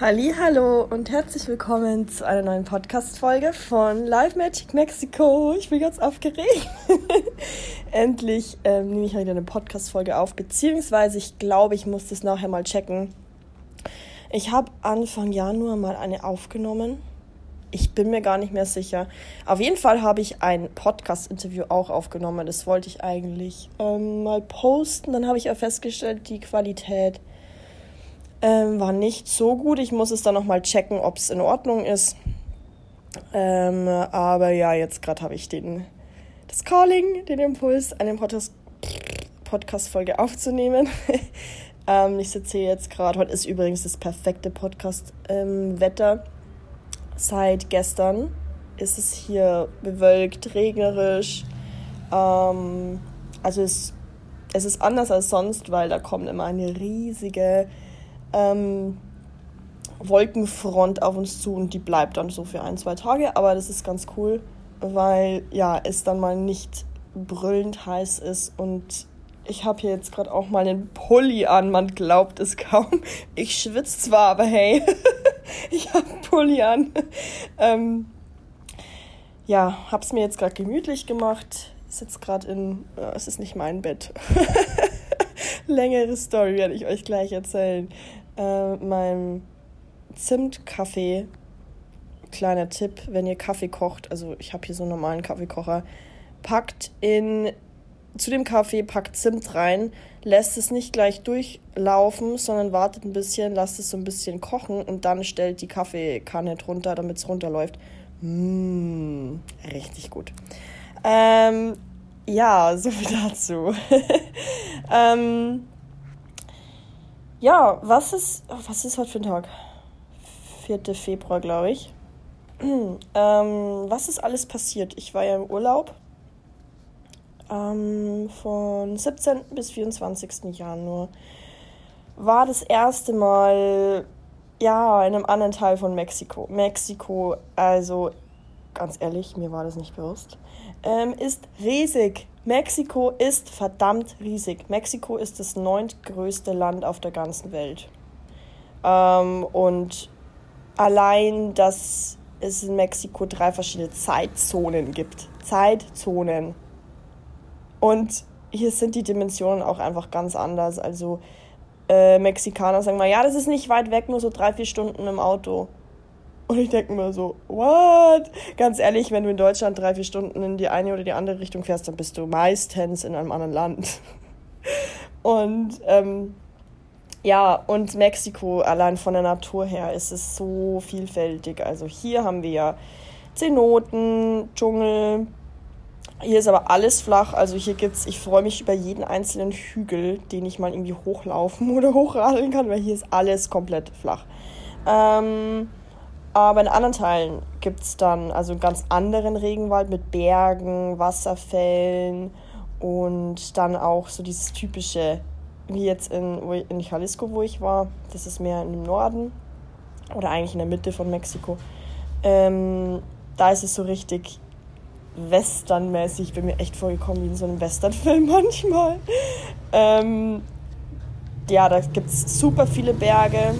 Hallo und herzlich willkommen zu einer neuen Podcast-Folge von Live Magic Mexico. Ich bin ganz aufgeregt. Endlich ähm, nehme ich wieder eine Podcast-Folge auf, beziehungsweise ich glaube, ich muss das nachher mal checken. Ich habe Anfang Januar mal eine aufgenommen. Ich bin mir gar nicht mehr sicher. Auf jeden Fall habe ich ein Podcast-Interview auch aufgenommen. Das wollte ich eigentlich ähm, mal posten. Dann habe ich auch festgestellt, die Qualität ähm, war nicht so gut. Ich muss es dann nochmal checken, ob es in Ordnung ist. Ähm, aber ja, jetzt gerade habe ich den, das Calling, den Impuls, eine Podcast-Folge aufzunehmen. ähm, ich sitze hier jetzt gerade. Heute ist übrigens das perfekte Podcast-Wetter. Seit gestern ist es hier bewölkt, regnerisch. Ähm, also es, es ist anders als sonst, weil da kommt immer eine riesige ähm, Wolkenfront auf uns zu und die bleibt dann so für ein, zwei Tage. Aber das ist ganz cool, weil ja, es dann mal nicht brüllend heiß ist und ich habe hier jetzt gerade auch mal einen Pulli an, man glaubt es kaum. Ich schwitze zwar, aber hey, ich habe einen Pulli an. Ähm, ja, es mir jetzt gerade gemütlich gemacht. Sitze gerade in, äh, es ist nicht mein Bett. Längere Story werde ich euch gleich erzählen äh, meinem Zimtkaffee. Kleiner Tipp, wenn ihr Kaffee kocht, also ich habe hier so einen normalen Kaffeekocher, packt in zu dem Kaffee, packt Zimt rein, lässt es nicht gleich durchlaufen, sondern wartet ein bisschen, lasst es so ein bisschen kochen und dann stellt die Kaffeekanne drunter, damit es runterläuft. Mmh, richtig gut. Ähm, ja, so viel dazu. ähm, ja, was ist, was ist heute für ein Tag? 4. Februar, glaube ich. ähm, was ist alles passiert? Ich war ja im Urlaub ähm, von 17. bis 24. Januar. War das erste Mal ja in einem anderen Teil von Mexiko. Mexiko, also ganz ehrlich, mir war das nicht bewusst, ähm, ist riesig. Mexiko ist verdammt riesig. Mexiko ist das neuntgrößte Land auf der ganzen Welt. Ähm, und allein, dass es in Mexiko drei verschiedene Zeitzonen gibt. Zeitzonen. Und hier sind die Dimensionen auch einfach ganz anders. Also äh, Mexikaner sagen mal, ja, das ist nicht weit weg, nur so drei, vier Stunden im Auto. Und ich denke mir so, what? Ganz ehrlich, wenn du in Deutschland drei, vier Stunden in die eine oder die andere Richtung fährst, dann bist du meistens in einem anderen Land. Und ähm, ja, und Mexiko, allein von der Natur her, ist es so vielfältig. Also hier haben wir ja Zenoten, Dschungel. Hier ist aber alles flach. Also hier gibt's, ich freue mich über jeden einzelnen Hügel, den ich mal irgendwie hochlaufen oder hochradeln kann, weil hier ist alles komplett flach. Ähm, aber in anderen Teilen gibt es dann also einen ganz anderen Regenwald mit Bergen, Wasserfällen und dann auch so dieses typische, wie jetzt in, in Jalisco, wo ich war. Das ist mehr im Norden oder eigentlich in der Mitte von Mexiko. Ähm, da ist es so richtig westernmäßig. Ich bin mir echt vorgekommen wie in so einem Westernfilm manchmal. Ähm, ja, da gibt es super viele Berge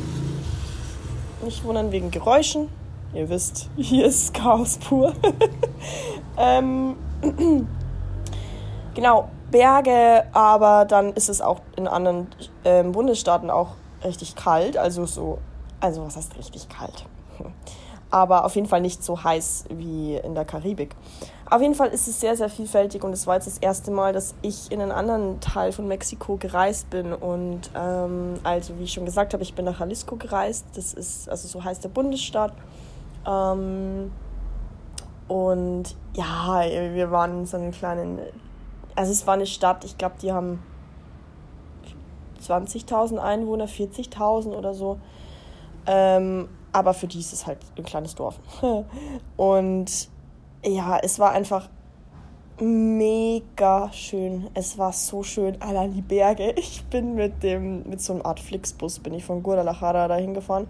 nicht wundern wegen Geräuschen. Ihr wisst, hier ist Chaos pur. ähm, genau, Berge, aber dann ist es auch in anderen ähm, Bundesstaaten auch richtig kalt. Also so, also was heißt richtig kalt? aber auf jeden Fall nicht so heiß wie in der Karibik. Auf jeden Fall ist es sehr, sehr vielfältig und es war jetzt das erste Mal, dass ich in einen anderen Teil von Mexiko gereist bin. Und ähm, also, wie ich schon gesagt habe, ich bin nach Jalisco gereist. Das ist, also so heißt der Bundesstaat. Ähm, und ja, wir waren in so einem kleinen, also es war eine Stadt, ich glaube, die haben 20.000 Einwohner, 40.000 oder so. Ähm, aber für die ist es halt ein kleines Dorf. Und ja, es war einfach mega schön. Es war so schön. Allein die Berge. Ich bin mit dem, mit so einer Art Flixbus, bin ich von Guadalajara dahin gefahren.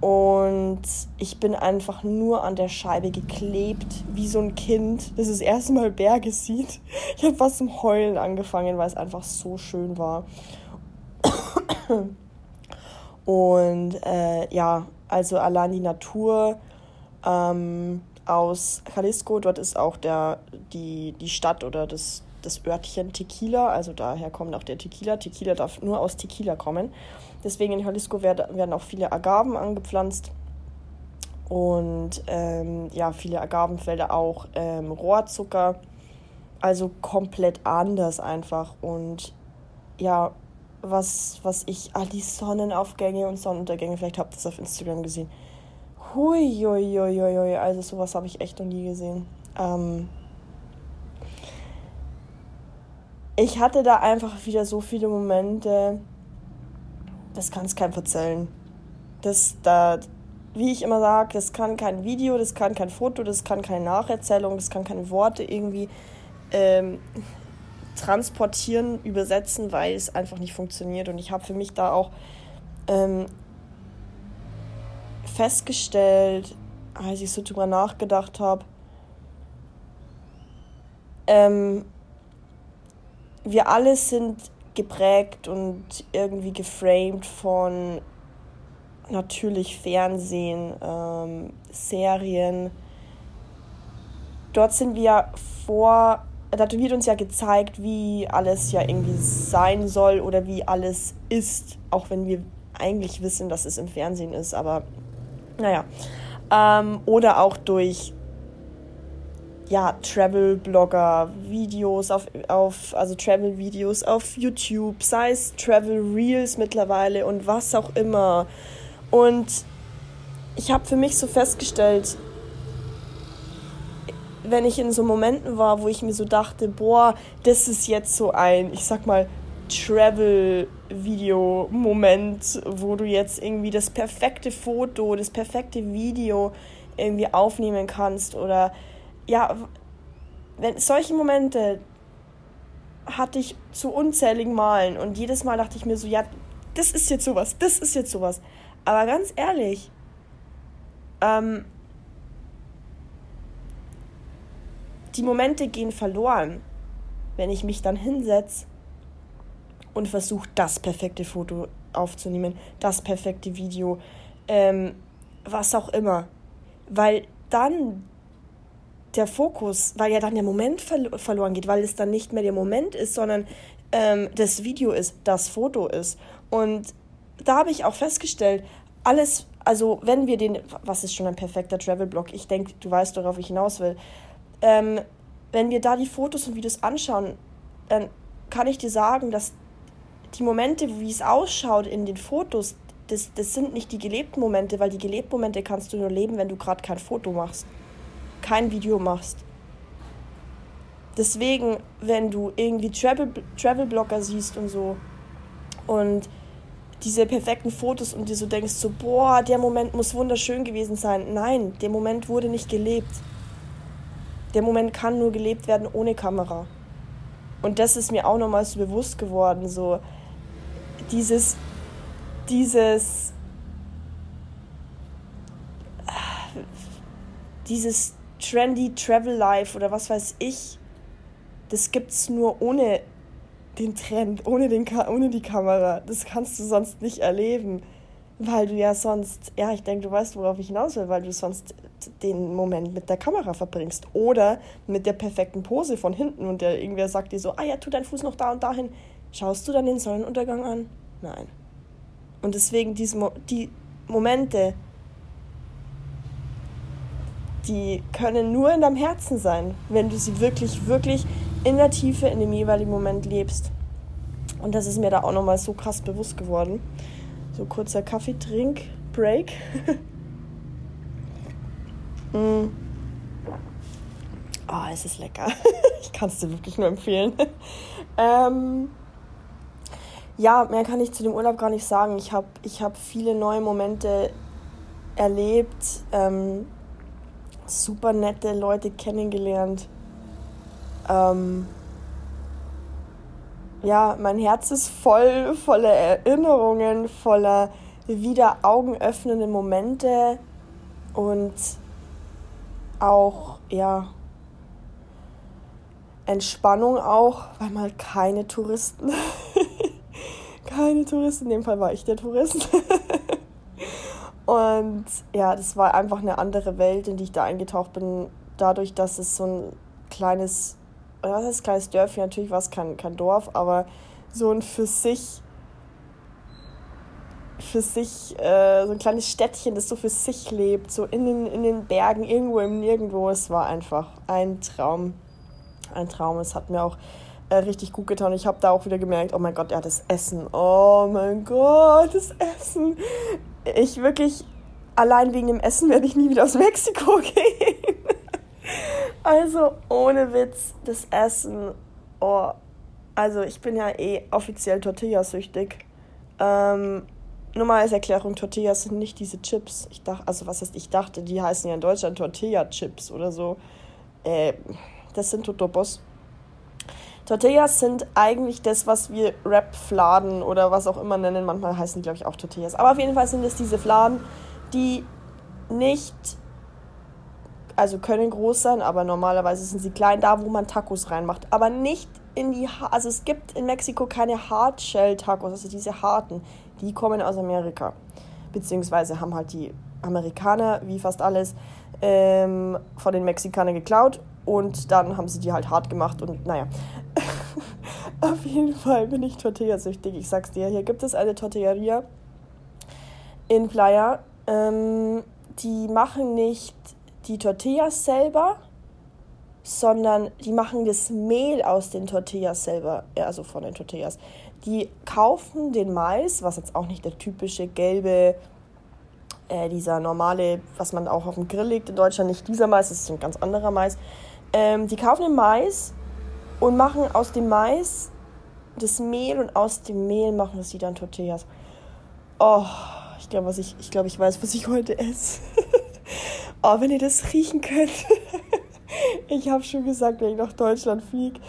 Und ich bin einfach nur an der Scheibe geklebt, wie so ein Kind, das das erste Mal Berge sieht. Ich habe fast zum Heulen angefangen, weil es einfach so schön war. Und äh, ja, also allein die Natur ähm, aus Jalisco, dort ist auch der, die, die Stadt oder das, das Örtchen Tequila, also daher kommt auch der Tequila. Tequila darf nur aus Tequila kommen. Deswegen in Jalisco werden, werden auch viele Agaven angepflanzt und ähm, ja, viele Agavenfelder auch ähm, Rohrzucker. Also komplett anders einfach. Und ja, was, was ich, ah, die Sonnenaufgänge und Sonnenuntergänge, vielleicht habt ihr das auf Instagram gesehen. Hui, hui, hui, hui, also sowas habe ich echt noch nie gesehen. Ähm, ich hatte da einfach wieder so viele Momente, das kann es keinem verzählen. Das, da, wie ich immer sage, das kann kein Video, das kann kein Foto, das kann keine Nacherzählung, das kann keine Worte irgendwie ähm, transportieren, übersetzen, weil es einfach nicht funktioniert. Und ich habe für mich da auch ähm, festgestellt, als ich so drüber nachgedacht habe, ähm, wir alle sind geprägt und irgendwie geframed von natürlich Fernsehen, ähm, Serien. Dort sind wir vor da wird uns ja gezeigt, wie alles ja irgendwie sein soll oder wie alles ist, auch wenn wir eigentlich wissen, dass es im Fernsehen ist, aber naja. Ähm, oder auch durch ja, Travel-Blogger, Videos auf, auf, also Travel-Videos auf YouTube, sei es Travel-Reels mittlerweile und was auch immer. Und ich habe für mich so festgestellt, wenn ich in so Momenten war, wo ich mir so dachte, boah, das ist jetzt so ein, ich sag mal, Travel-Video-Moment, wo du jetzt irgendwie das perfekte Foto, das perfekte Video irgendwie aufnehmen kannst oder ja, wenn solche Momente hatte ich zu unzähligen Malen und jedes Mal dachte ich mir so, ja, das ist jetzt sowas, das ist jetzt sowas. Aber ganz ehrlich, ähm, die Momente gehen verloren, wenn ich mich dann hinsetze und versuche, das perfekte Foto aufzunehmen, das perfekte Video, ähm, was auch immer. Weil dann der Fokus, weil ja dann der Moment ver verloren geht, weil es dann nicht mehr der Moment ist, sondern ähm, das Video ist, das Foto ist. Und da habe ich auch festgestellt, alles, also wenn wir den, was ist schon ein perfekter Travel-Blog? Ich denke, du weißt, worauf ich hinaus will ähm, wenn wir da die Fotos und Videos anschauen, dann kann ich dir sagen, dass die Momente, wie es ausschaut in den Fotos, das, das sind nicht die gelebten Momente, weil die gelebten Momente kannst du nur leben, wenn du gerade kein Foto machst, kein Video machst. Deswegen, wenn du irgendwie Travel, Travel-Blogger siehst und so und diese perfekten Fotos und dir so denkst, so, boah, der Moment muss wunderschön gewesen sein. Nein, der Moment wurde nicht gelebt der Moment kann nur gelebt werden ohne Kamera. Und das ist mir auch nochmal so bewusst geworden, so dieses, dieses, dieses trendy Travel Life oder was weiß ich, das gibt's nur ohne den Trend, ohne, den, ohne die Kamera. Das kannst du sonst nicht erleben, weil du ja sonst, ja, ich denke, du weißt, worauf ich hinaus will, weil du sonst den Moment mit der Kamera verbringst oder mit der perfekten Pose von hinten und der irgendwer sagt dir so, ah ja, tu deinen Fuß noch da und dahin. Schaust du dann den Sonnenuntergang an? Nein. Und deswegen diese, die Momente, die können nur in deinem Herzen sein, wenn du sie wirklich, wirklich in der Tiefe in dem jeweiligen Moment lebst. Und das ist mir da auch nochmal so krass bewusst geworden. So kurzer Kaffeetrink-Break. Mm. Oh, es ist lecker. ich kann es dir wirklich nur empfehlen. ähm, ja, mehr kann ich zu dem Urlaub gar nicht sagen. Ich habe ich hab viele neue Momente erlebt, ähm, super nette Leute kennengelernt. Ähm, ja, mein Herz ist voll, voller Erinnerungen, voller wieder augenöffnende Momente und auch, ja, Entspannung auch, weil mal keine Touristen, keine Touristen, in dem Fall war ich der Tourist, Und ja, das war einfach eine andere Welt, in die ich da eingetaucht bin. Dadurch, dass es so ein kleines, was heißt kleines Dörfchen, natürlich war es kein, kein Dorf, aber so ein für sich, für sich, äh, so ein kleines Städtchen, das so für sich lebt, so in den, in den Bergen, irgendwo im Nirgendwo. Es war einfach ein Traum. Ein Traum. Es hat mir auch äh, richtig gut getan. Ich habe da auch wieder gemerkt, oh mein Gott, ja, das Essen. Oh mein Gott, das Essen ich wirklich, allein wegen dem Essen werde ich nie wieder aus Mexiko gehen. also ohne Witz, das Essen, oh, also ich bin ja eh offiziell Tortillasüchtig. Ähm, nur mal als Erklärung, Tortillas sind nicht diese Chips. Ich dachte, also was heißt, ich dachte, die heißen ja in Deutschland Tortilla-Chips oder so. Äh, das sind Totopos. Tortillas sind eigentlich das, was wir Rap-Fladen oder was auch immer nennen. Manchmal heißen die, glaube ich, auch Tortillas. Aber auf jeden Fall sind es diese Fladen, die nicht, also können groß sein, aber normalerweise sind sie klein, da wo man Tacos reinmacht. Aber nicht in die, also es gibt in Mexiko keine Hardshell-Tacos, also diese harten, die kommen aus Amerika. Beziehungsweise haben halt die Amerikaner, wie fast alles, ähm, von den Mexikanern geklaut und dann haben sie die halt hart gemacht und naja. Auf jeden Fall bin ich Tortillasüchtig. Ich sag's dir, hier gibt es eine Tortilleria in Playa. Ähm, die machen nicht die Tortillas selber, sondern die machen das Mehl aus den Tortillas selber, also von den Tortillas. Die kaufen den Mais, was jetzt auch nicht der typische gelbe, äh, dieser normale, was man auch auf dem Grill legt in Deutschland, nicht dieser Mais, das ist ein ganz anderer Mais. Ähm, die kaufen den Mais und machen aus dem Mais das Mehl und aus dem Mehl machen sie dann Tortillas. Oh, ich glaube, ich, ich, glaub, ich weiß, was ich heute esse. oh, wenn ihr das riechen könnt. ich habe schon gesagt, wenn ich nach Deutschland fliege,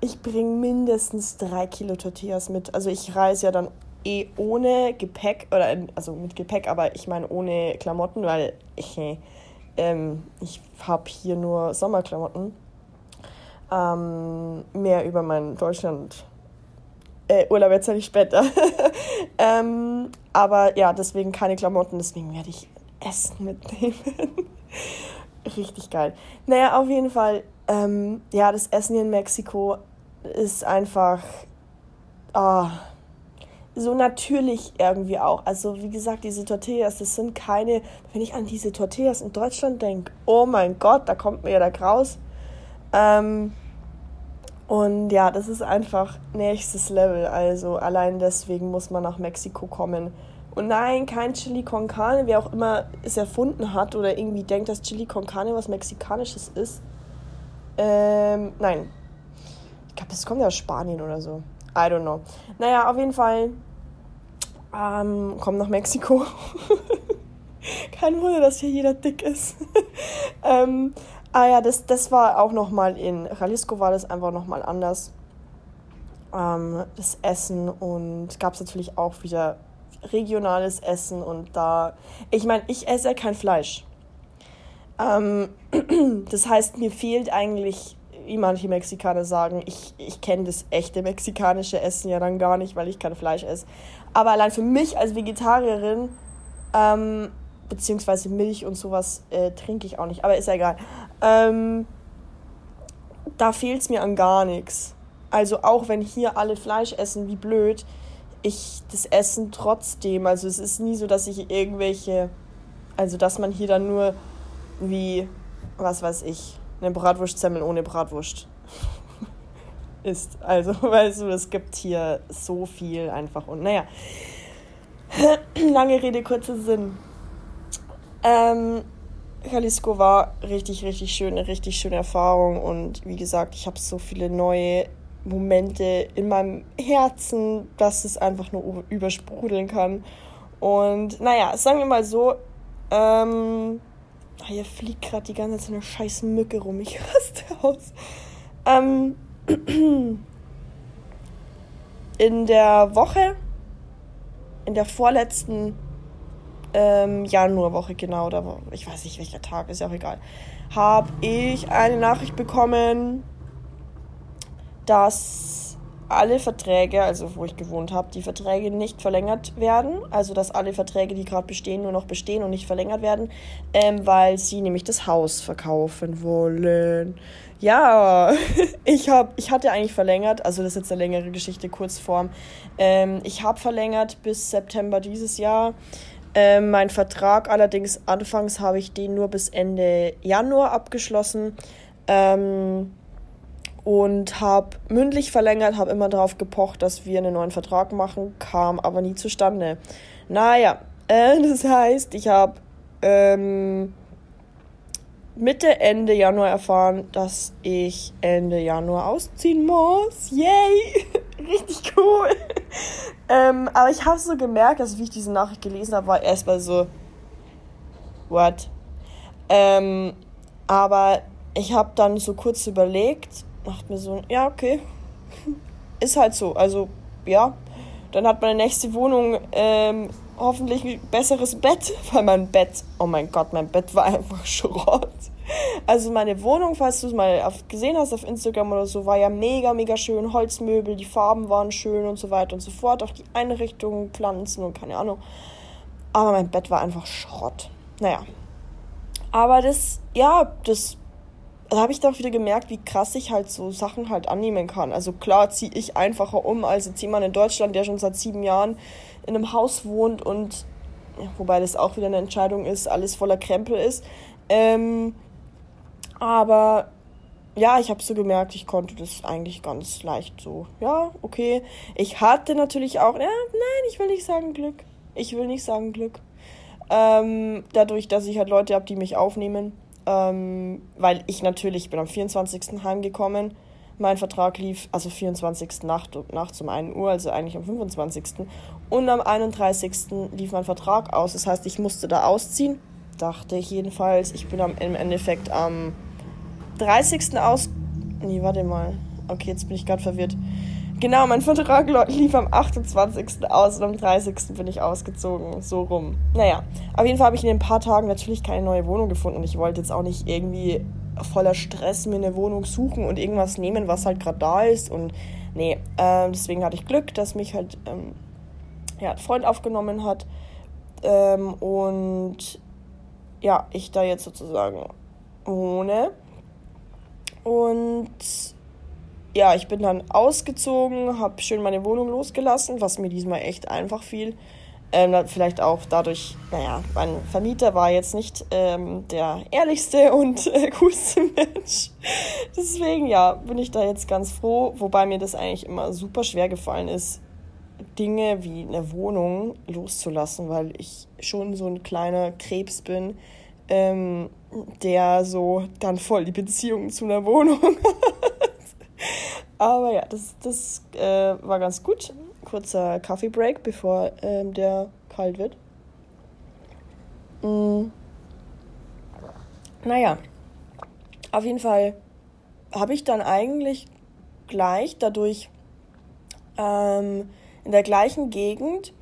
ich bringe mindestens drei Kilo Tortillas mit. Also ich reise ja dann eh ohne Gepäck, oder also mit Gepäck, aber ich meine ohne Klamotten, weil ich, ähm, ich habe hier nur Sommerklamotten. Ähm, mehr über meinen Deutschland. Äh, Urlaub erzähle ich später. ähm, aber ja, deswegen keine Klamotten, deswegen werde ich Essen mitnehmen. Richtig geil. Naja, auf jeden Fall, ähm, ja, das Essen in Mexiko ist einfach oh, so natürlich irgendwie auch. Also, wie gesagt, diese Tortillas, das sind keine, wenn ich an diese Tortillas in Deutschland denke, oh mein Gott, da kommt mir ja der Graus. Ähm, und ja, das ist einfach nächstes Level. Also allein deswegen muss man nach Mexiko kommen. Und nein, kein Chili con Carne, wer auch immer es erfunden hat oder irgendwie denkt, dass Chili con Carne was Mexikanisches ist. Ähm, nein. Ich glaube, das kommt ja aus Spanien oder so. I don't know. Naja, auf jeden Fall ähm, komm nach Mexiko. Kein Wunder, dass hier jeder dick ist. ähm, Ah ja, das, das war auch nochmal in Jalisco war das einfach nochmal anders. Ähm, das Essen und gab es natürlich auch wieder regionales Essen und da, ich meine, ich esse ja kein Fleisch. Ähm, das heißt, mir fehlt eigentlich, wie manche Mexikaner sagen, ich, ich kenne das echte mexikanische Essen ja dann gar nicht, weil ich kein Fleisch esse. Aber allein für mich als Vegetarierin ähm, beziehungsweise Milch und sowas äh, trinke ich auch nicht, aber ist ja egal. Ähm, da fehlt es mir an gar nichts. Also auch wenn hier alle Fleisch essen, wie blöd, ich das Essen trotzdem. Also es ist nie so, dass ich irgendwelche, also dass man hier dann nur wie, was weiß ich, eine Bratwurstsemmel ohne Bratwurst isst. Also weißt du, es gibt hier so viel einfach und naja. Lange Rede, kurzer Sinn. Ähm, Jalisco war richtig, richtig schön, eine richtig schöne Erfahrung und wie gesagt, ich habe so viele neue Momente in meinem Herzen, dass es einfach nur übersprudeln kann. Und naja, sagen wir mal so, ähm, hier fliegt gerade die ganze Zeit eine scheiß Mücke rum, ich raste aus. Ähm, in der Woche, in der vorletzten ähm, Januarwoche genau, oder ich weiß nicht welcher Tag, ist ja auch egal, habe ich eine Nachricht bekommen, dass alle Verträge, also wo ich gewohnt habe, die Verträge nicht verlängert werden. Also dass alle Verträge, die gerade bestehen, nur noch bestehen und nicht verlängert werden, ähm, weil sie nämlich das Haus verkaufen wollen. Ja, ich, hab, ich hatte eigentlich verlängert, also das ist jetzt eine längere Geschichte, Kurzform. Ähm, ich habe verlängert bis September dieses Jahr. Ähm, mein Vertrag allerdings, anfangs habe ich den nur bis Ende Januar abgeschlossen. Ähm, und habe mündlich verlängert, habe immer darauf gepocht, dass wir einen neuen Vertrag machen, kam aber nie zustande. Naja, äh, das heißt, ich habe ähm, Mitte, Ende Januar erfahren, dass ich Ende Januar ausziehen muss. Yay! Richtig cool. ähm, aber ich habe so gemerkt, also wie ich diese Nachricht gelesen habe, war erstmal so, what? Ähm, aber ich habe dann so kurz überlegt dachte mir so, ja, okay. Ist halt so. Also, ja. Dann hat meine nächste Wohnung ähm, hoffentlich ein besseres Bett, weil mein Bett, oh mein Gott, mein Bett war einfach Schrott. Also meine Wohnung, falls du es mal gesehen hast auf Instagram oder so, war ja mega, mega schön. Holzmöbel, die Farben waren schön und so weiter und so fort. Auch die Einrichtungen, Pflanzen und keine Ahnung. Aber mein Bett war einfach Schrott. Naja. Aber das, ja, das da habe ich dann wieder gemerkt, wie krass ich halt so Sachen halt annehmen kann. Also klar ziehe ich einfacher um als jetzt jemand in Deutschland, der schon seit sieben Jahren in einem Haus wohnt und wobei das auch wieder eine Entscheidung ist, alles voller Krempel ist. Ähm, aber ja, ich habe so gemerkt, ich konnte das eigentlich ganz leicht so. Ja, okay. Ich hatte natürlich auch, ja, nein, ich will nicht sagen Glück. Ich will nicht sagen Glück. Ähm, dadurch, dass ich halt Leute habe, die mich aufnehmen ähm, weil ich natürlich, ich bin am 24. heimgekommen, mein Vertrag lief, also 24. Nacht, nachts um 1 Uhr, also eigentlich am 25. Und am 31. lief mein Vertrag aus, das heißt, ich musste da ausziehen, dachte ich jedenfalls. Ich bin am, im Endeffekt am 30. aus... Nee, warte mal. Okay, jetzt bin ich gerade verwirrt. Genau, mein Vertrag lief am 28. aus und am 30. bin ich ausgezogen. So rum. Naja, auf jeden Fall habe ich in ein paar Tagen natürlich keine neue Wohnung gefunden und ich wollte jetzt auch nicht irgendwie voller Stress mir eine Wohnung suchen und irgendwas nehmen, was halt gerade da ist. Und nee, äh, deswegen hatte ich Glück, dass mich halt ähm, ja, ein Freund aufgenommen hat. Ähm, und ja, ich da jetzt sozusagen wohne. Und ja, ich bin dann ausgezogen, habe schön meine Wohnung losgelassen, was mir diesmal echt einfach fiel. Ähm, vielleicht auch dadurch, naja, mein Vermieter war jetzt nicht ähm, der ehrlichste und äh, coolste Mensch. Deswegen, ja, bin ich da jetzt ganz froh, wobei mir das eigentlich immer super schwer gefallen ist, Dinge wie eine Wohnung loszulassen, weil ich schon so ein kleiner Krebs bin, ähm, der so dann voll die Beziehung zu einer Wohnung hat. Aber ja, das, das äh, war ganz gut. Kurzer Kaffee-Break, bevor ähm, der kalt wird. Mm. Naja, auf jeden Fall habe ich dann eigentlich gleich dadurch ähm, in der gleichen Gegend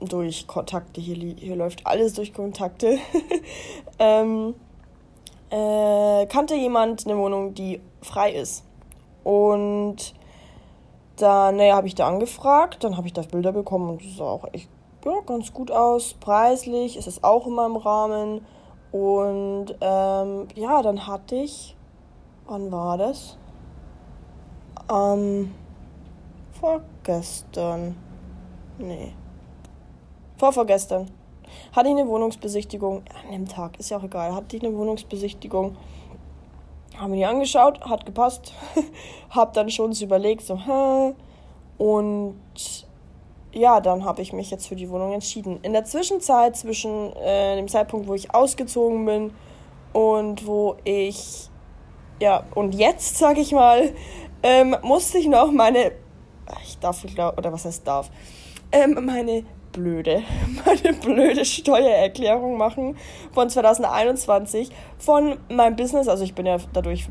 durch Kontakte, hier, hier läuft alles durch Kontakte, ähm, äh, kannte jemand eine Wohnung, die frei ist. Und dann, naja, habe ich da angefragt, dann habe ich da Bilder bekommen und es sah auch echt ja, ganz gut aus. Preislich ist es auch in meinem Rahmen. Und ähm, ja, dann hatte ich, wann war das? Ähm, vorgestern. Nee. Vorvorgestern. Hatte ich eine Wohnungsbesichtigung. An dem Tag, ist ja auch egal. Hatte ich eine Wohnungsbesichtigung haben wir die angeschaut, hat gepasst. hab dann schon überlegt, so, hä? Und ja, dann habe ich mich jetzt für die Wohnung entschieden. In der Zwischenzeit, zwischen äh, dem Zeitpunkt, wo ich ausgezogen bin und wo ich, ja, und jetzt, sag ich mal, ähm, musste ich noch meine, ich darf, oder was heißt darf, ähm, meine blöde, meine blöde Steuererklärung machen von 2021 von meinem Business. Also ich bin ja dadurch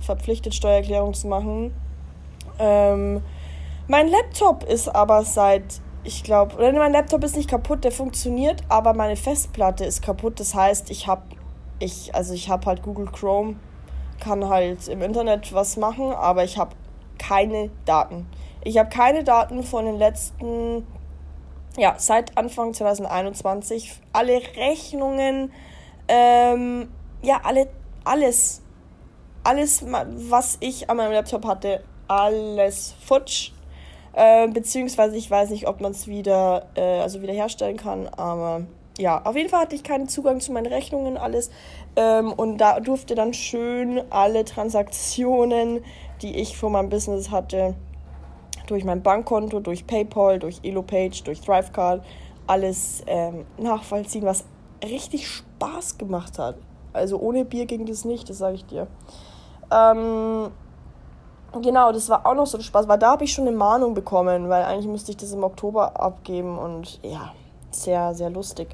verpflichtet, Steuererklärung zu machen. Ähm, mein Laptop ist aber seit, ich glaube, mein Laptop ist nicht kaputt, der funktioniert, aber meine Festplatte ist kaputt. Das heißt, ich habe, ich, also ich habe halt Google Chrome, kann halt im Internet was machen, aber ich habe keine Daten. Ich habe keine Daten von den letzten, ja, seit Anfang 2021. Alle Rechnungen, ähm, ja, alle, alles. Alles, was ich an meinem Laptop hatte, alles futsch. Äh, beziehungsweise ich weiß nicht, ob man es wieder, äh, also wiederherstellen kann, aber ja, auf jeden Fall hatte ich keinen Zugang zu meinen Rechnungen, alles. Ähm, und da durfte dann schön alle Transaktionen, die ich für mein Business hatte, durch mein Bankkonto, durch PayPal, durch EloPage, durch Thrivecard, alles ähm, nachvollziehen, was richtig Spaß gemacht hat. Also ohne Bier ging das nicht, das sage ich dir. Ähm, genau, das war auch noch so ein Spaß, weil da habe ich schon eine Mahnung bekommen, weil eigentlich müsste ich das im Oktober abgeben und ja, sehr, sehr lustig.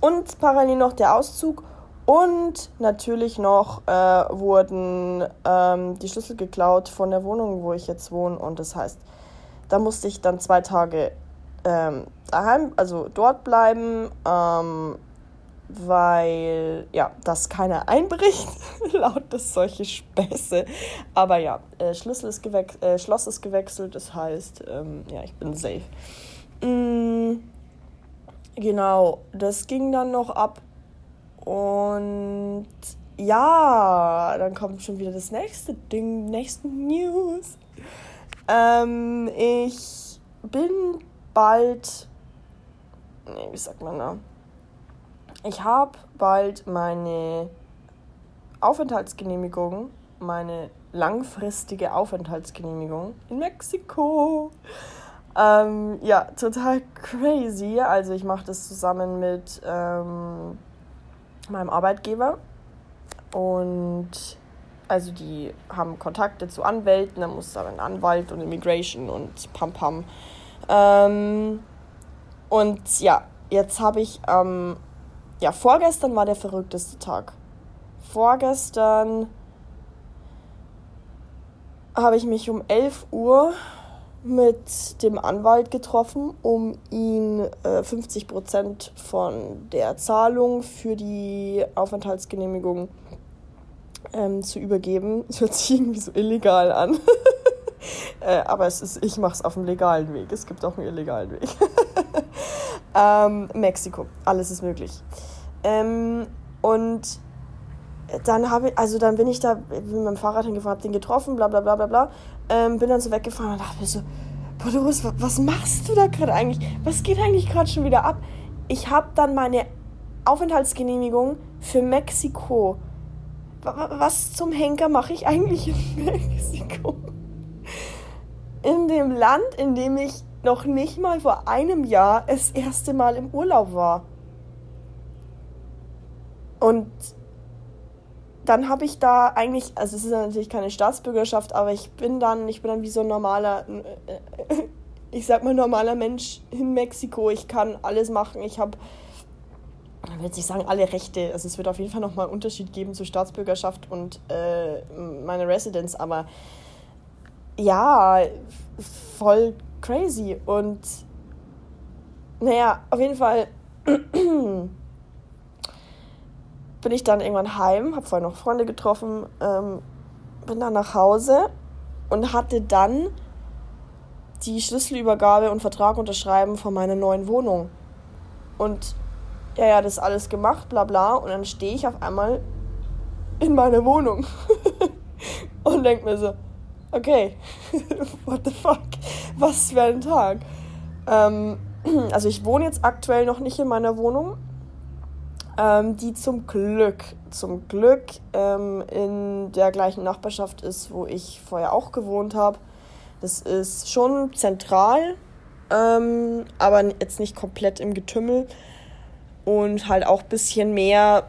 Und parallel noch der Auszug und natürlich noch äh, wurden ähm, die Schlüssel geklaut von der Wohnung, wo ich jetzt wohne. Und das heißt, da musste ich dann zwei Tage ähm, daheim, also dort bleiben, ähm, weil ja, dass keiner einbricht, laut des solche Späße. Aber ja, äh, Schlüssel ist äh, Schloss ist gewechselt, das heißt, ähm, ja, ich bin safe. Mm, genau, das ging dann noch ab und ja, dann kommt schon wieder das nächste Ding, nächsten News. Ähm, ich bin bald. Nee, wie sagt man da? Ich habe bald meine Aufenthaltsgenehmigung, meine langfristige Aufenthaltsgenehmigung in Mexiko. Ähm, ja, total crazy. Also ich mache das zusammen mit ähm, meinem Arbeitgeber. Und also die haben Kontakte zu Anwälten, da muss dann ein Anwalt und Immigration und Pam Pam. Ähm, und ja, jetzt habe ich, ähm, ja, vorgestern war der verrückteste Tag. Vorgestern habe ich mich um 11 Uhr mit dem Anwalt getroffen, um ihn äh, 50 Prozent von der Zahlung für die Aufenthaltsgenehmigung ähm, zu übergeben. Das hört sich irgendwie so illegal an. äh, aber es ist, ich mache es auf dem legalen Weg. Es gibt auch einen illegalen Weg. ähm, Mexiko, alles ist möglich. Ähm, und dann habe ich, also dann bin ich da mit meinem Fahrrad hingefahren, habe den getroffen, bla bla bla bla bla. Ähm, bin dann so weggefahren und dachte mir so, Boris, was machst du da gerade eigentlich? Was geht eigentlich gerade schon wieder ab? Ich habe dann meine Aufenthaltsgenehmigung für Mexiko. Was zum Henker mache ich eigentlich in Mexiko? In dem Land, in dem ich noch nicht mal vor einem Jahr das erste Mal im Urlaub war. Und dann habe ich da eigentlich, also es ist natürlich keine Staatsbürgerschaft, aber ich bin dann, ich bin dann wie so ein normaler, ich sag mal normaler Mensch in Mexiko. Ich kann alles machen. Ich habe, will jetzt nicht sagen alle Rechte. Also es wird auf jeden Fall nochmal einen Unterschied geben zu Staatsbürgerschaft und äh, meine Residence, aber ja, voll crazy. Und naja, auf jeden Fall bin ich dann irgendwann heim, habe vorher noch Freunde getroffen, ähm, bin dann nach Hause und hatte dann die Schlüsselübergabe und Vertrag unterschreiben von meiner neuen Wohnung. Und ja, ja, das alles gemacht, bla bla. Und dann stehe ich auf einmal in meiner Wohnung und denke mir so, okay, what the fuck, was für ein Tag. Ähm, also ich wohne jetzt aktuell noch nicht in meiner Wohnung, ähm, die zum Glück, zum Glück ähm, in der gleichen Nachbarschaft ist, wo ich vorher auch gewohnt habe. Das ist schon zentral, ähm, aber jetzt nicht komplett im Getümmel und halt auch ein bisschen mehr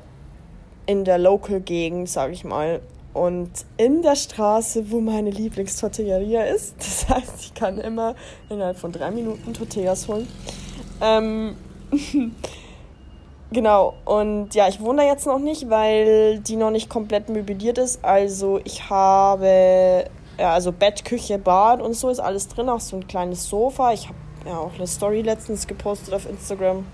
in der Local-Gegend, sage ich mal. Und in der Straße, wo meine Lieblingstortilleria ist, das heißt, ich kann immer innerhalb von drei Minuten Tortillas holen. Ähm, Genau, und ja, ich wohne da jetzt noch nicht, weil die noch nicht komplett möbliert ist. Also ich habe, ja, also Bett, Küche, Bad und so ist alles drin, auch so ein kleines Sofa. Ich habe ja auch eine Story letztens gepostet auf Instagram.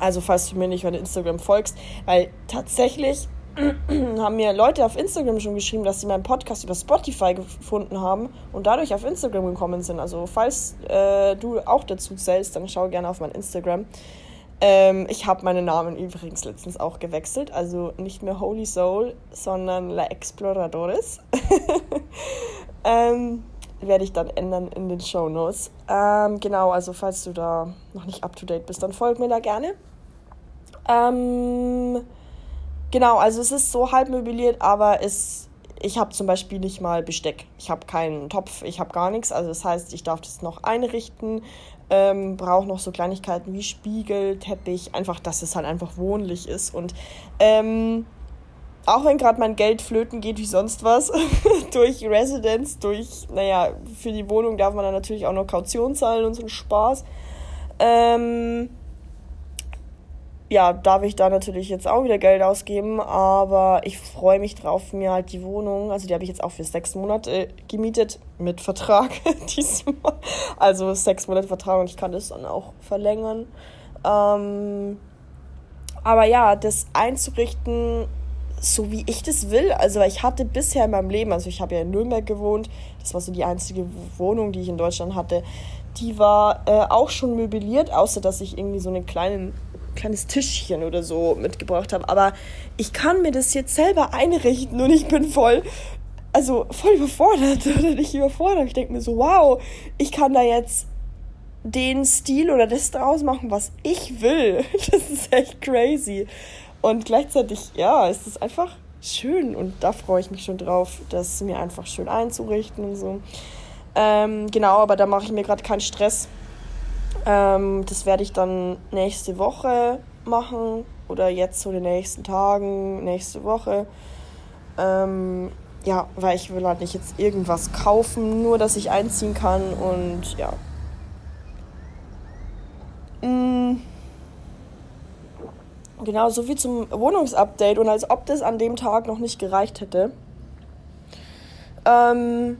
Also falls du mir nicht auf Instagram folgst, weil tatsächlich haben mir Leute auf Instagram schon geschrieben, dass sie meinen Podcast über Spotify gefunden haben und dadurch auf Instagram gekommen sind. Also falls äh, du auch dazu zählst, dann schau gerne auf mein Instagram. Ähm, ich habe meinen Namen übrigens letztens auch gewechselt. Also nicht mehr Holy Soul, sondern La Exploradores. ähm, werde ich dann ändern in den Show Notes. Ähm, genau, also falls du da noch nicht up to date bist, dann folg mir da gerne. Ähm, genau, also es ist so halb möbliert, aber es, ich habe zum Beispiel nicht mal Besteck. Ich habe keinen Topf, ich habe gar nichts. Also das heißt, ich darf das noch einrichten. Ähm, brauche noch so Kleinigkeiten wie Spiegel, Teppich, einfach, dass es halt einfach wohnlich ist. Und ähm, auch wenn gerade mein Geld flöten geht wie sonst was, durch Residence, durch, naja, für die Wohnung darf man dann natürlich auch noch Kaution zahlen und so einen Spaß. Ähm, ja, darf ich da natürlich jetzt auch wieder Geld ausgeben, aber ich freue mich drauf, mir halt die Wohnung, also die habe ich jetzt auch für sechs Monate gemietet, mit Vertrag diesmal. Also sechs Monate Vertrag und ich kann das dann auch verlängern. Ähm, aber ja, das einzurichten so wie ich das will. Also ich hatte bisher in meinem Leben, also ich habe ja in Nürnberg gewohnt, das war so die einzige Wohnung, die ich in Deutschland hatte, die war äh, auch schon möbliert, außer dass ich irgendwie so ein kleines Tischchen oder so mitgebracht habe. Aber ich kann mir das jetzt selber einrichten und ich bin voll, also voll überfordert oder nicht überfordert. Ich denke mir so, wow, ich kann da jetzt den Stil oder das draus machen, was ich will. Das ist echt crazy. Und gleichzeitig, ja, ist es einfach schön und da freue ich mich schon drauf, das mir einfach schön einzurichten und so. Ähm, genau, aber da mache ich mir gerade keinen Stress. Ähm, das werde ich dann nächste Woche machen oder jetzt so in den nächsten Tagen, nächste Woche. Ähm, ja, weil ich will halt nicht jetzt irgendwas kaufen, nur dass ich einziehen kann und ja. Mm. Genau, so viel zum Wohnungsupdate und als ob das an dem Tag noch nicht gereicht hätte, ähm,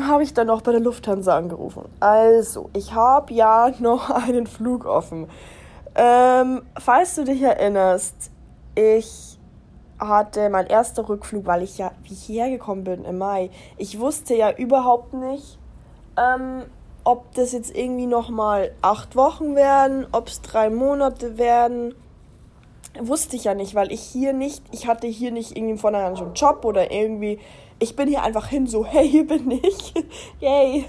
habe ich dann noch bei der Lufthansa angerufen. Also, ich habe ja noch einen Flug offen. Ähm, falls du dich erinnerst, ich hatte mein erster Rückflug, weil ich ja wie hierher gekommen bin im Mai. Ich wusste ja überhaupt nicht, ähm, ob das jetzt irgendwie nochmal acht Wochen werden, ob es drei Monate werden, wusste ich ja nicht, weil ich hier nicht, ich hatte hier nicht irgendwie von vornherein schon einen Job oder irgendwie, ich bin hier einfach hin, so, hey, hier bin ich, yay.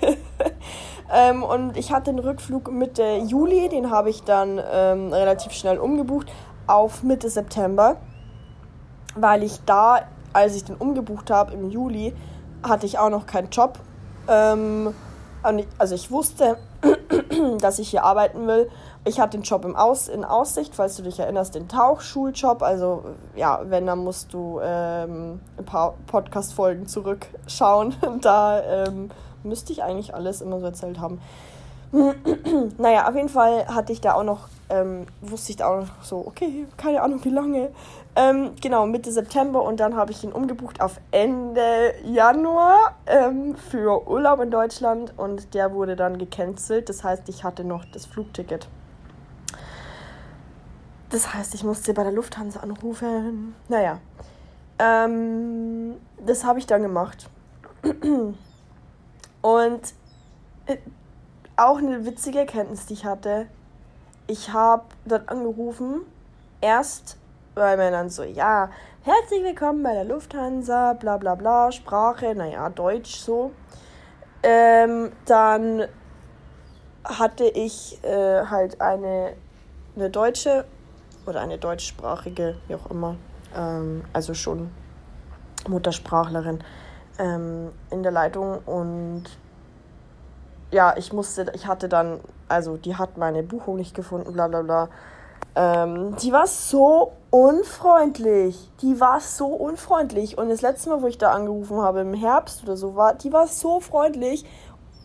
ähm, und ich hatte einen Rückflug Mitte Juli, den habe ich dann ähm, relativ schnell umgebucht auf Mitte September, weil ich da, als ich den umgebucht habe im Juli, hatte ich auch noch keinen Job. Ähm, also ich wusste, dass ich hier arbeiten will. Ich hatte den Job im Aus, in Aussicht, falls du dich erinnerst, den Tauchschuljob. Also ja, wenn, dann musst du ähm, ein paar Podcast-Folgen zurückschauen. da ähm, müsste ich eigentlich alles immer so erzählt haben. naja, auf jeden Fall hatte ich da auch noch, ähm, wusste ich da auch noch so, okay, keine Ahnung wie lange. Ähm, genau, Mitte September und dann habe ich ihn umgebucht auf Ende Januar ähm, für Urlaub in Deutschland und der wurde dann gecancelt. Das heißt, ich hatte noch das Flugticket. Das heißt, ich musste bei der Lufthansa anrufen. Naja, ähm, das habe ich dann gemacht. Und äh, auch eine witzige Erkenntnis, die ich hatte. Ich habe dort angerufen, erst weil man dann so, ja, herzlich willkommen bei der Lufthansa, bla bla bla, Sprache, naja, Deutsch so. Ähm, dann hatte ich äh, halt eine, eine deutsche oder eine deutschsprachige, wie auch immer, ähm, also schon Muttersprachlerin ähm, in der Leitung und ja, ich musste, ich hatte dann, also die hat meine Buchung nicht gefunden, bla bla bla. Ähm, die war so unfreundlich. Die war so unfreundlich. Und das letzte Mal, wo ich da angerufen habe, im Herbst oder so, war, die war so freundlich,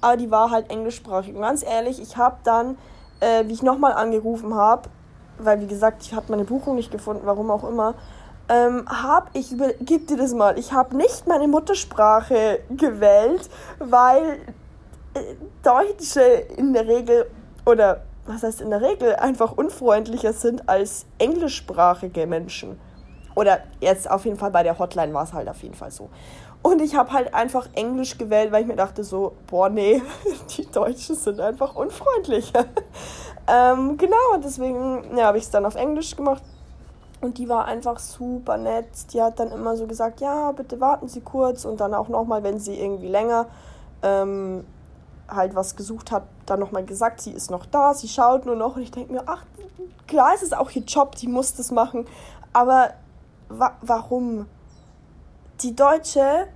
aber die war halt englischsprachig. Und ganz ehrlich, ich habe dann, äh, wie ich nochmal angerufen habe, weil wie gesagt, ich hatte meine Buchung nicht gefunden, warum auch immer, ähm, habe ich, gib dir das mal, ich habe nicht meine Muttersprache gewählt, weil Deutsche in der Regel oder was heißt in der Regel einfach unfreundlicher sind als englischsprachige Menschen. Oder jetzt auf jeden Fall bei der Hotline war es halt auf jeden Fall so. Und ich habe halt einfach Englisch gewählt, weil ich mir dachte so, boah, nee, die Deutschen sind einfach unfreundlich. ähm, genau, deswegen ja, habe ich es dann auf Englisch gemacht. Und die war einfach super nett. Die hat dann immer so gesagt, ja, bitte warten Sie kurz. Und dann auch nochmal, wenn sie irgendwie länger ähm, halt was gesucht hat, dann nochmal gesagt, sie ist noch da, sie schaut nur noch. Und ich denke mir, ach, klar ist es auch ihr Job, die muss das machen. Aber wa warum? Die Deutsche,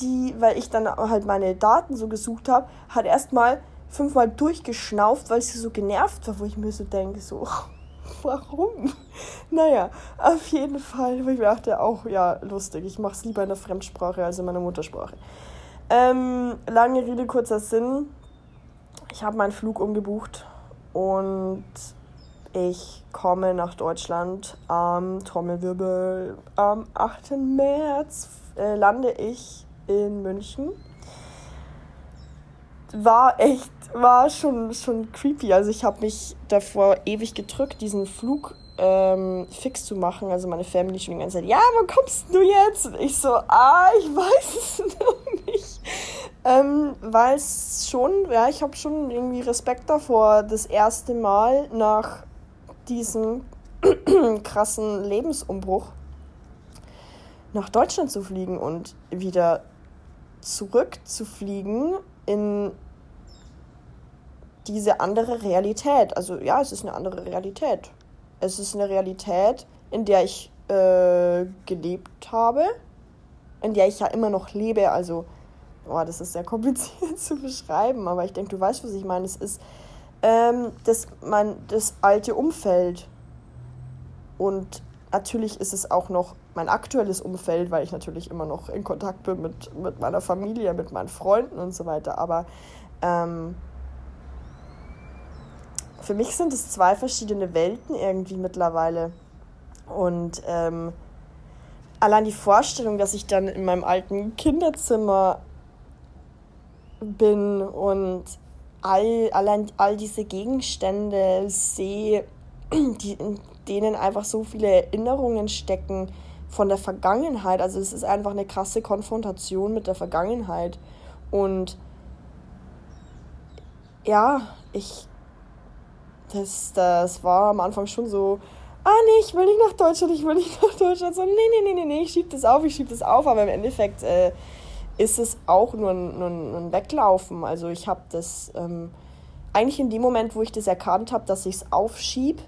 die, weil ich dann halt meine Daten so gesucht habe, hat erstmal fünfmal durchgeschnauft, weil sie so genervt war, wo ich mir so denke, so, warum? Naja, auf jeden Fall, weil ich dachte auch, ja, lustig, ich mache es lieber in der Fremdsprache als in meiner Muttersprache. Ähm, lange Rede, kurzer Sinn. Ich habe meinen Flug umgebucht und ich komme nach Deutschland am Trommelwirbel. Am 8. März äh, lande ich in München. War echt, war schon, schon creepy. Also ich habe mich davor ewig gedrückt, diesen Flug ähm, fix zu machen. Also meine Family schon die ganze Zeit, ja, wo kommst du jetzt? Und ich so, ah, ich weiß es noch nicht. Ähm, Weil es schon, ja, ich habe schon irgendwie Respekt davor, das erste Mal nach diesem krassen Lebensumbruch nach Deutschland zu fliegen und wieder zurückzufliegen in diese andere Realität. Also ja, es ist eine andere Realität. Es ist eine Realität, in der ich äh, gelebt habe, in der ich ja immer noch lebe. Also, oh, das ist sehr kompliziert zu beschreiben, aber ich denke, du weißt, was ich meine. Es ist ähm, das, mein, das alte Umfeld. Und natürlich ist es auch noch mein aktuelles Umfeld, weil ich natürlich immer noch in Kontakt bin mit, mit meiner Familie, mit meinen Freunden und so weiter. Aber ähm, für mich sind es zwei verschiedene Welten irgendwie mittlerweile. Und ähm, allein die Vorstellung, dass ich dann in meinem alten Kinderzimmer bin und all, allein all diese Gegenstände sehe, die, in denen einfach so viele Erinnerungen stecken von der Vergangenheit. Also es ist einfach eine krasse Konfrontation mit der Vergangenheit. Und ja, ich das, das war am Anfang schon so, ah nee, ich will nicht nach Deutschland, ich will nicht nach Deutschland. So, nee, nee, nee, nee, nee, ich schieb das auf, ich schieb das auf. Aber im Endeffekt äh, ist es auch nur ein, nur ein, ein Weglaufen. Also ich habe das ähm, eigentlich in dem Moment, wo ich das erkannt habe, dass ich es aufschieb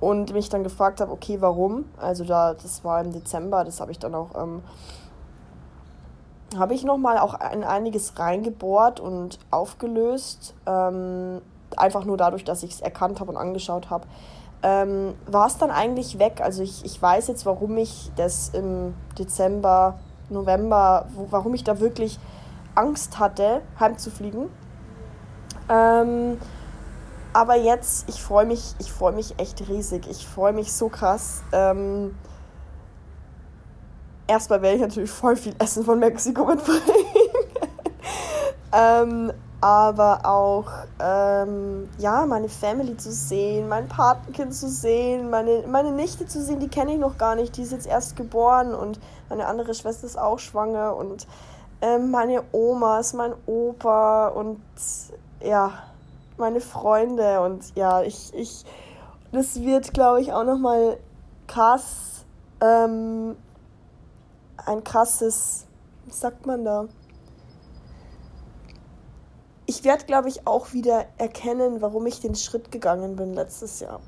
und mich dann gefragt habe, okay, warum? Also da, das war im Dezember, das habe ich dann auch... Ähm, habe ich nochmal auch in einiges reingebohrt und aufgelöst. Ähm, einfach nur dadurch, dass ich es erkannt habe und angeschaut habe, ähm, war es dann eigentlich weg. Also ich, ich weiß jetzt, warum ich das im Dezember, November, wo, warum ich da wirklich Angst hatte, heimzufliegen. Ähm, aber jetzt, ich freue mich, ich freue mich echt riesig. Ich freue mich so krass. Ähm, erstmal werde ich natürlich voll viel Essen von Mexiko mitbringen. ähm, aber auch ähm, ja, meine Family zu sehen, mein Patenkind zu sehen, meine, meine Nichte zu sehen, die kenne ich noch gar nicht, die ist jetzt erst geboren und meine andere Schwester ist auch schwanger und ähm, meine Omas, mein Opa und ja, meine Freunde und ja, ich, ich, das wird glaube ich auch nochmal krass, ähm, ein krasses, was sagt man da? Ich werde, glaube ich, auch wieder erkennen, warum ich den Schritt gegangen bin letztes Jahr.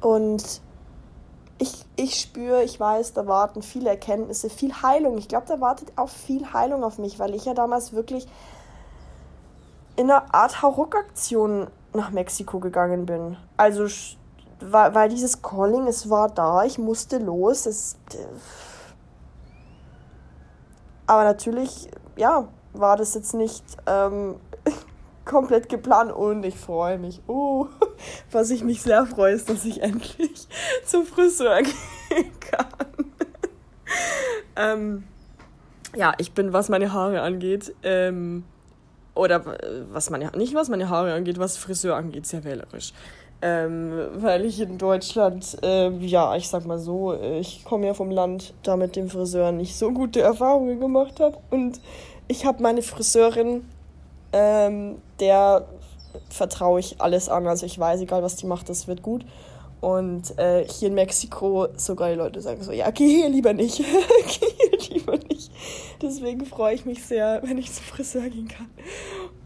Und ich, ich spüre, ich weiß, da warten viele Erkenntnisse, viel Heilung. Ich glaube, da wartet auch viel Heilung auf mich, weil ich ja damals wirklich in einer Art Hauruck-Aktion nach Mexiko gegangen bin. Also, weil, dieses Calling, es war da, ich musste los. Es, aber natürlich, ja, war das jetzt nicht ähm, komplett geplant und ich freue mich. Oh, was ich mich sehr freue, ist, dass ich endlich zum Friseur gehen kann. ähm, ja, ich bin, was meine Haare angeht, ähm, oder was meine, nicht was meine Haare angeht, was Friseur angeht, sehr wählerisch. Ähm, weil ich in Deutschland, äh, ja, ich sag mal so, ich komme ja vom Land, da mit dem Friseur nicht so gute Erfahrungen gemacht habe. Und ich habe meine Friseurin, ähm, der vertraue ich alles an. Also ich weiß, egal was die macht, das wird gut. Und äh, hier in Mexiko sogar die Leute sagen so, ja, geh hier lieber nicht. geh hier lieber nicht. Deswegen freue ich mich sehr, wenn ich zum Friseur gehen kann.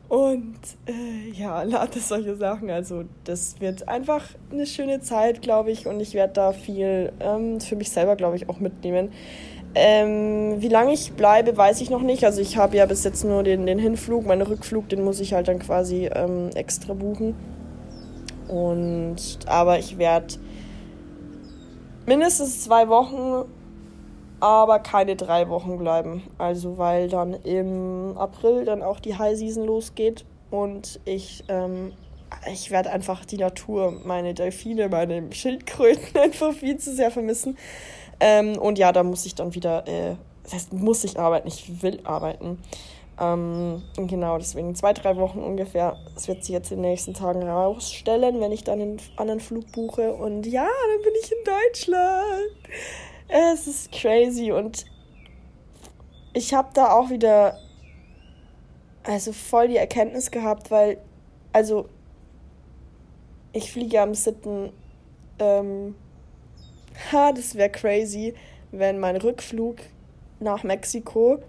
Und äh, ja, lauter solche Sachen. Also das wird einfach eine schöne Zeit, glaube ich. Und ich werde da viel ähm, für mich selber, glaube ich, auch mitnehmen. Ähm, wie lange ich bleibe, weiß ich noch nicht. Also ich habe ja bis jetzt nur den, den Hinflug. Meinen Rückflug, den muss ich halt dann quasi ähm, extra buchen. Und aber ich werde mindestens zwei Wochen aber keine drei Wochen bleiben. Also weil dann im April dann auch die High Season losgeht und ich, ähm, ich werde einfach die Natur, meine Delfine, meine Schildkröten einfach viel zu sehr vermissen. Ähm, und ja, da muss ich dann wieder, äh, das heißt, muss ich arbeiten, ich will arbeiten. Ähm, genau, deswegen zwei, drei Wochen ungefähr. Das wird sich jetzt in den nächsten Tagen herausstellen, wenn ich dann einen anderen Flug buche. Und ja, dann bin ich in Deutschland. Es ist crazy und ich habe da auch wieder also voll die Erkenntnis gehabt, weil also ich fliege am 7. Ähm, ha, das wäre crazy, wenn mein Rückflug nach Mexiko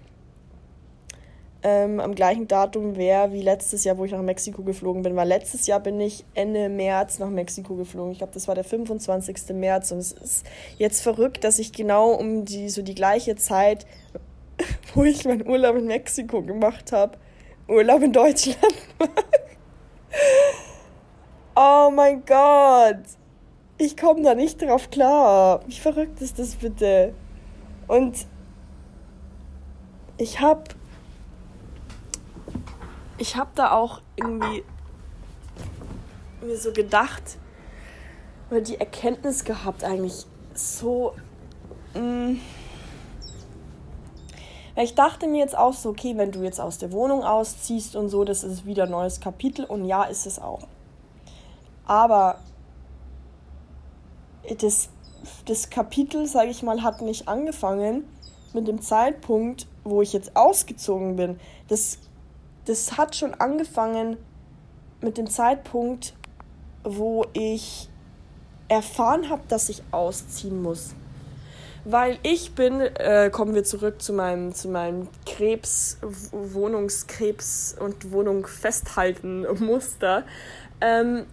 ähm, am gleichen Datum wäre wie letztes Jahr, wo ich nach Mexiko geflogen bin. Weil letztes Jahr bin ich Ende März nach Mexiko geflogen. Ich glaube, das war der 25. März. Und es ist jetzt verrückt, dass ich genau um die, so die gleiche Zeit, wo ich meinen Urlaub in Mexiko gemacht habe, Urlaub in Deutschland Oh mein Gott. Ich komme da nicht drauf klar. Wie verrückt ist das bitte? Und ich habe ich habe da auch irgendwie mir so gedacht oder die Erkenntnis gehabt eigentlich so mh, mm, ich dachte mir jetzt auch so, okay, wenn du jetzt aus der Wohnung ausziehst und so, das ist wieder ein neues Kapitel und ja, ist es auch. Aber das, das Kapitel, sage ich mal, hat nicht angefangen mit dem Zeitpunkt, wo ich jetzt ausgezogen bin. Das das hat schon angefangen mit dem Zeitpunkt, wo ich erfahren habe, dass ich ausziehen muss. Weil ich bin, äh, kommen wir zurück zu meinem, zu meinem Krebs, Wohnungskrebs und Wohnung festhalten Muster. Ähm,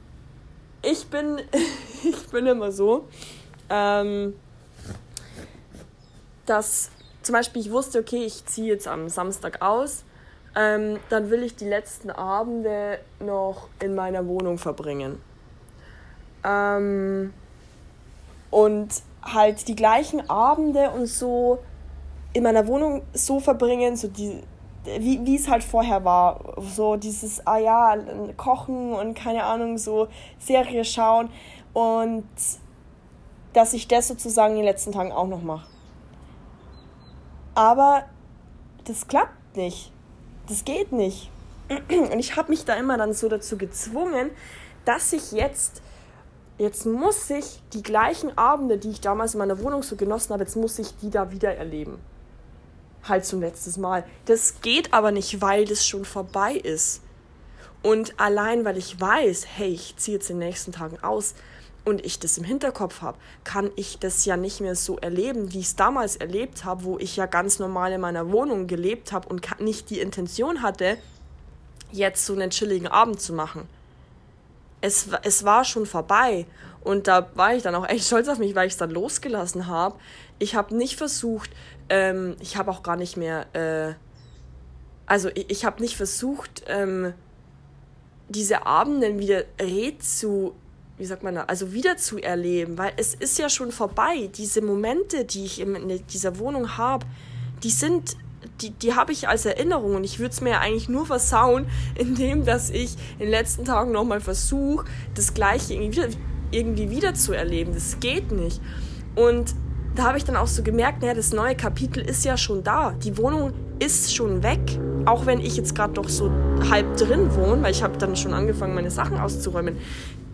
ich bin, ich bin immer so, ähm, dass zum Beispiel ich wusste, okay, ich ziehe jetzt am Samstag aus ähm, dann will ich die letzten Abende noch in meiner Wohnung verbringen. Ähm, und halt die gleichen Abende und so in meiner Wohnung so verbringen, so die, wie, wie es halt vorher war. So dieses, ah ja, kochen und keine Ahnung, so Serie schauen. Und dass ich das sozusagen in den letzten Tagen auch noch mache. Aber das klappt nicht das geht nicht. Und ich habe mich da immer dann so dazu gezwungen, dass ich jetzt, jetzt muss ich die gleichen Abende, die ich damals in meiner Wohnung so genossen habe, jetzt muss ich die da wieder erleben. Halt zum letzten Mal. Das geht aber nicht, weil das schon vorbei ist. Und allein, weil ich weiß, hey, ich ziehe jetzt in den nächsten Tagen aus, und ich das im Hinterkopf habe, kann ich das ja nicht mehr so erleben, wie ich es damals erlebt habe, wo ich ja ganz normal in meiner Wohnung gelebt habe und nicht die Intention hatte, jetzt so einen chilligen Abend zu machen. Es, es war schon vorbei und da war ich dann auch echt stolz auf mich, weil ich es dann losgelassen habe. Ich habe nicht versucht, ähm, ich habe auch gar nicht mehr, äh, also ich, ich habe nicht versucht, ähm, diese Abenden wieder red zu wie sagt man da, also wieder zu erleben, weil es ist ja schon vorbei. Diese Momente, die ich in dieser Wohnung habe, die sind, die, die habe ich als Erinnerung und ich würde es mir eigentlich nur versauen, indem dass ich in den letzten Tagen nochmal versuche, das Gleiche irgendwie wieder, irgendwie wieder zu erleben. Das geht nicht. Und da habe ich dann auch so gemerkt, naja, das neue Kapitel ist ja schon da. Die Wohnung ist schon weg, auch wenn ich jetzt gerade doch so halb drin wohne, weil ich habe dann schon angefangen, meine Sachen auszuräumen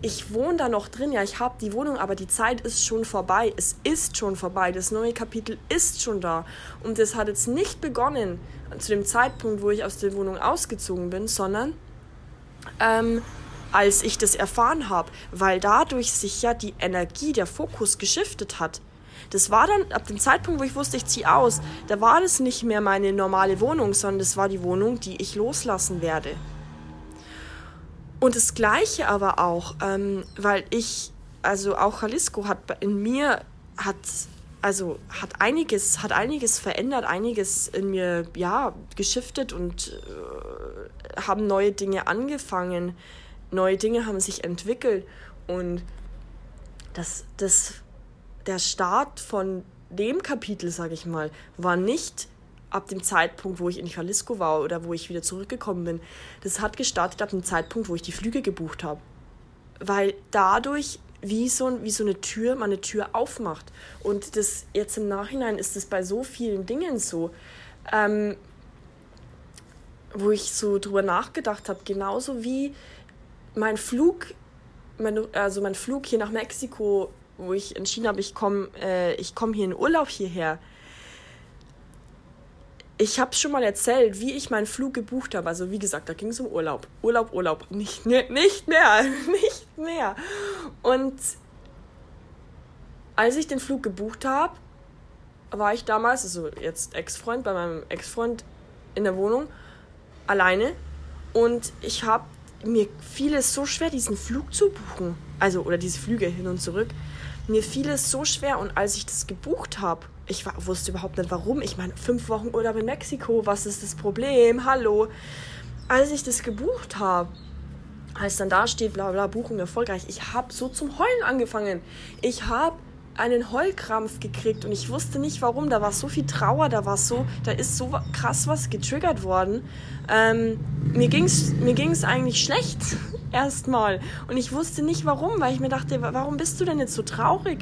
ich wohne da noch drin, ja, ich habe die Wohnung, aber die Zeit ist schon vorbei. Es ist schon vorbei. Das neue Kapitel ist schon da. Und das hat jetzt nicht begonnen zu dem Zeitpunkt, wo ich aus der Wohnung ausgezogen bin, sondern ähm, als ich das erfahren habe, weil dadurch sich ja die Energie, der Fokus geschiftet hat. Das war dann ab dem Zeitpunkt, wo ich wusste, ich ziehe aus, da war das nicht mehr meine normale Wohnung, sondern das war die Wohnung, die ich loslassen werde. Und das Gleiche aber auch, ähm, weil ich, also auch Jalisco hat in mir, hat, also hat einiges, hat einiges verändert, einiges in mir, ja, geschiftet und äh, haben neue Dinge angefangen, neue Dinge haben sich entwickelt und das, das, der Start von dem Kapitel, sage ich mal, war nicht ab dem Zeitpunkt, wo ich in Jalisco war oder wo ich wieder zurückgekommen bin. Das hat gestartet ab dem Zeitpunkt, wo ich die Flüge gebucht habe. Weil dadurch wie so, wie so eine Tür, man eine Tür aufmacht. Und das jetzt im Nachhinein ist es bei so vielen Dingen so, ähm, wo ich so drüber nachgedacht habe, genauso wie mein Flug, mein, also mein Flug hier nach Mexiko, wo ich entschieden habe, ich komme äh, komm hier in Urlaub hierher ich habe schon mal erzählt, wie ich meinen Flug gebucht habe. Also wie gesagt, da ging es um Urlaub. Urlaub, Urlaub. Nicht, ne, nicht mehr, nicht mehr. Und als ich den Flug gebucht habe, war ich damals, also jetzt Ex-Freund, bei meinem Ex-Freund in der Wohnung, alleine. Und ich habe mir fiel es so schwer, diesen Flug zu buchen. Also, oder diese Flüge hin und zurück. Mir fiel es so schwer. Und als ich das gebucht habe, ich war, wusste überhaupt nicht warum. Ich meine, fünf Wochen Urlaub in Mexiko, was ist das Problem? Hallo. Als ich das gebucht habe, als dann da steht, bla bla, Buchung erfolgreich, ich habe so zum Heulen angefangen. Ich habe einen Heulkrampf gekriegt und ich wusste nicht warum. Da war so viel Trauer, da war so, da ist so krass was getriggert worden. Ähm, mir ging's, mir ging's eigentlich schlecht erstmal und ich wusste nicht warum, weil ich mir dachte, warum bist du denn jetzt so traurig?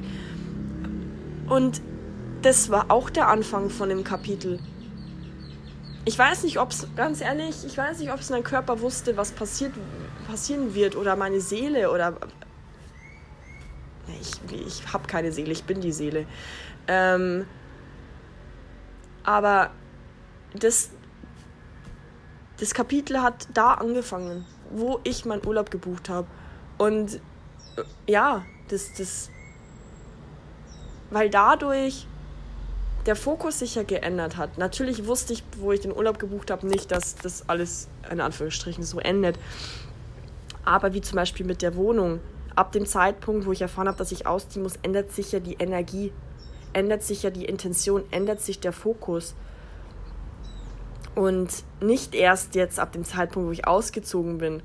Und das war auch der Anfang von dem Kapitel. Ich weiß nicht, ob es, ganz ehrlich, ich weiß nicht, ob es mein Körper wusste, was passiert, passieren wird oder meine Seele oder. Ich, ich habe keine Seele, ich bin die Seele. Ähm, aber das, das Kapitel hat da angefangen, wo ich meinen Urlaub gebucht habe. Und äh, ja, das, das, weil dadurch der Fokus sich ja geändert hat. Natürlich wusste ich, wo ich den Urlaub gebucht habe, nicht, dass das alles in Anführungsstrichen so endet. Aber wie zum Beispiel mit der Wohnung. Ab dem Zeitpunkt, wo ich erfahren habe, dass ich ausziehen muss, ändert sich ja die Energie, ändert sich ja die Intention, ändert sich der Fokus. Und nicht erst jetzt ab dem Zeitpunkt, wo ich ausgezogen bin.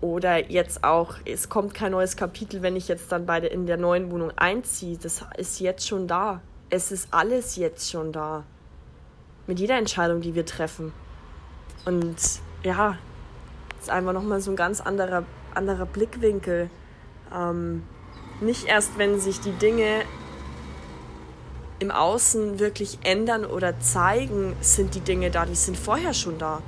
Oder jetzt auch, es kommt kein neues Kapitel, wenn ich jetzt dann beide in der neuen Wohnung einziehe. Das ist jetzt schon da es ist alles jetzt schon da. Mit jeder Entscheidung, die wir treffen. Und ja, es ist einfach nochmal so ein ganz anderer, anderer Blickwinkel. Ähm, nicht erst, wenn sich die Dinge im Außen wirklich ändern oder zeigen, sind die Dinge da, die sind vorher schon da.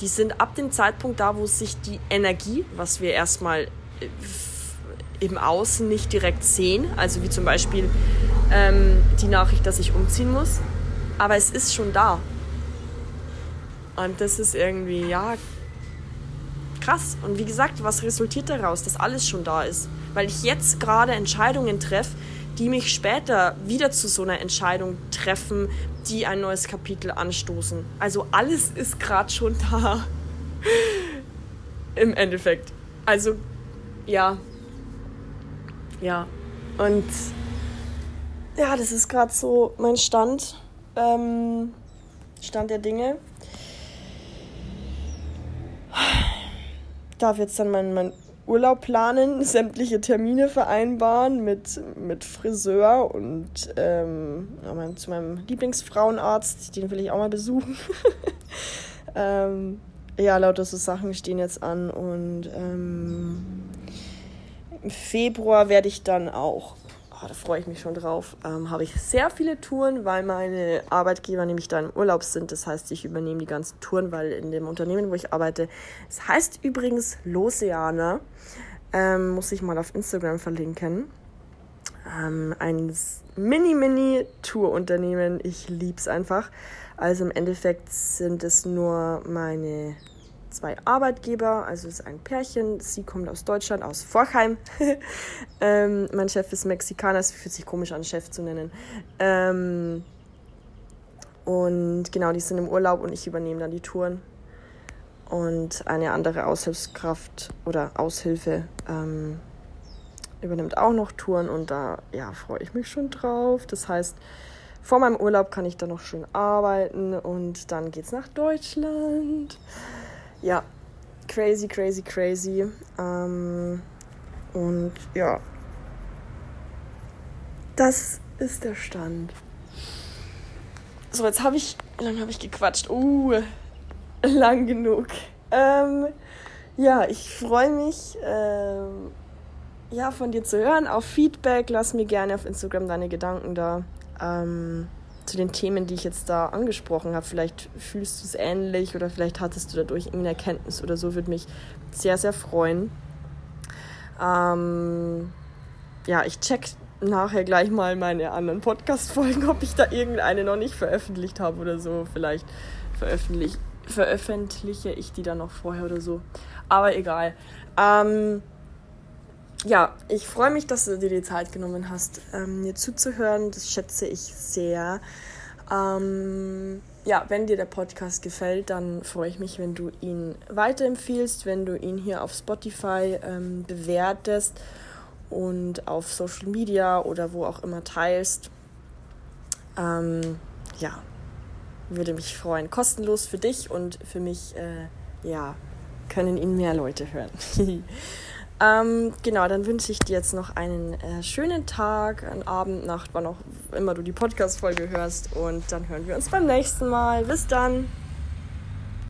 Die sind ab dem Zeitpunkt da, wo sich die Energie, was wir erstmal äh, im Außen nicht direkt sehen. Also wie zum Beispiel ähm, die Nachricht, dass ich umziehen muss. Aber es ist schon da. Und das ist irgendwie, ja, krass. Und wie gesagt, was resultiert daraus, dass alles schon da ist? Weil ich jetzt gerade Entscheidungen treffe, die mich später wieder zu so einer Entscheidung treffen, die ein neues Kapitel anstoßen. Also alles ist gerade schon da. Im Endeffekt. Also, ja, ja, und ja, das ist gerade so mein Stand, ähm, Stand der Dinge. Darf jetzt dann meinen mein Urlaub planen, sämtliche Termine vereinbaren mit, mit Friseur und ähm, zu meinem Lieblingsfrauenarzt, den will ich auch mal besuchen. ähm, ja, lauter so Sachen stehen jetzt an und ähm, im Februar werde ich dann auch oh, da freue ich mich schon drauf, ähm, habe ich sehr viele Touren, weil meine Arbeitgeber nämlich da im Urlaub sind. Das heißt, ich übernehme die ganzen Touren, weil in dem Unternehmen, wo ich arbeite, es heißt übrigens Loseana, ähm, muss ich mal auf Instagram verlinken. Ähm, ein Mini-Mini-Tour-Unternehmen. Ich liebe es einfach. Also im Endeffekt sind es nur meine zwei Arbeitgeber, also es ist ein Pärchen. Sie kommt aus Deutschland, aus Forchheim. ähm, mein Chef ist Mexikaner, es fühlt sich komisch an, Chef zu nennen. Ähm, und genau, die sind im Urlaub und ich übernehme dann die Touren. Und eine andere Aushilfskraft oder Aushilfe ähm, übernimmt auch noch Touren und da ja, freue ich mich schon drauf. Das heißt, vor meinem Urlaub kann ich dann noch schön arbeiten und dann geht's nach Deutschland ja, crazy, crazy, crazy. Ähm, und ja, das ist der Stand. So, jetzt habe ich, wie lange habe ich gequatscht? Uh, lang genug. Ähm, ja, ich freue mich, ähm, ja, von dir zu hören, auf Feedback. Lass mir gerne auf Instagram deine Gedanken da. Ähm, zu den Themen, die ich jetzt da angesprochen habe. Vielleicht fühlst du es ähnlich oder vielleicht hattest du dadurch irgendeine Erkenntnis oder so, würde mich sehr, sehr freuen. Ähm, ja, ich check nachher gleich mal meine anderen Podcast-Folgen, ob ich da irgendeine noch nicht veröffentlicht habe oder so. Vielleicht veröffentlich veröffentliche ich die dann noch vorher oder so. Aber egal. Ähm, ja, ich freue mich, dass du dir die Zeit genommen hast, ähm, mir zuzuhören. Das schätze ich sehr. Ähm, ja, wenn dir der Podcast gefällt, dann freue ich mich, wenn du ihn weiterempfiehlst, wenn du ihn hier auf Spotify ähm, bewertest und auf Social Media oder wo auch immer teilst. Ähm, ja, würde mich freuen. Kostenlos für dich und für mich, äh, ja, können ihn mehr Leute hören. Ähm, genau, dann wünsche ich dir jetzt noch einen äh, schönen Tag, einen Abend, Nacht, wann auch immer du die Podcast-Folge hörst. Und dann hören wir uns beim nächsten Mal. Bis dann!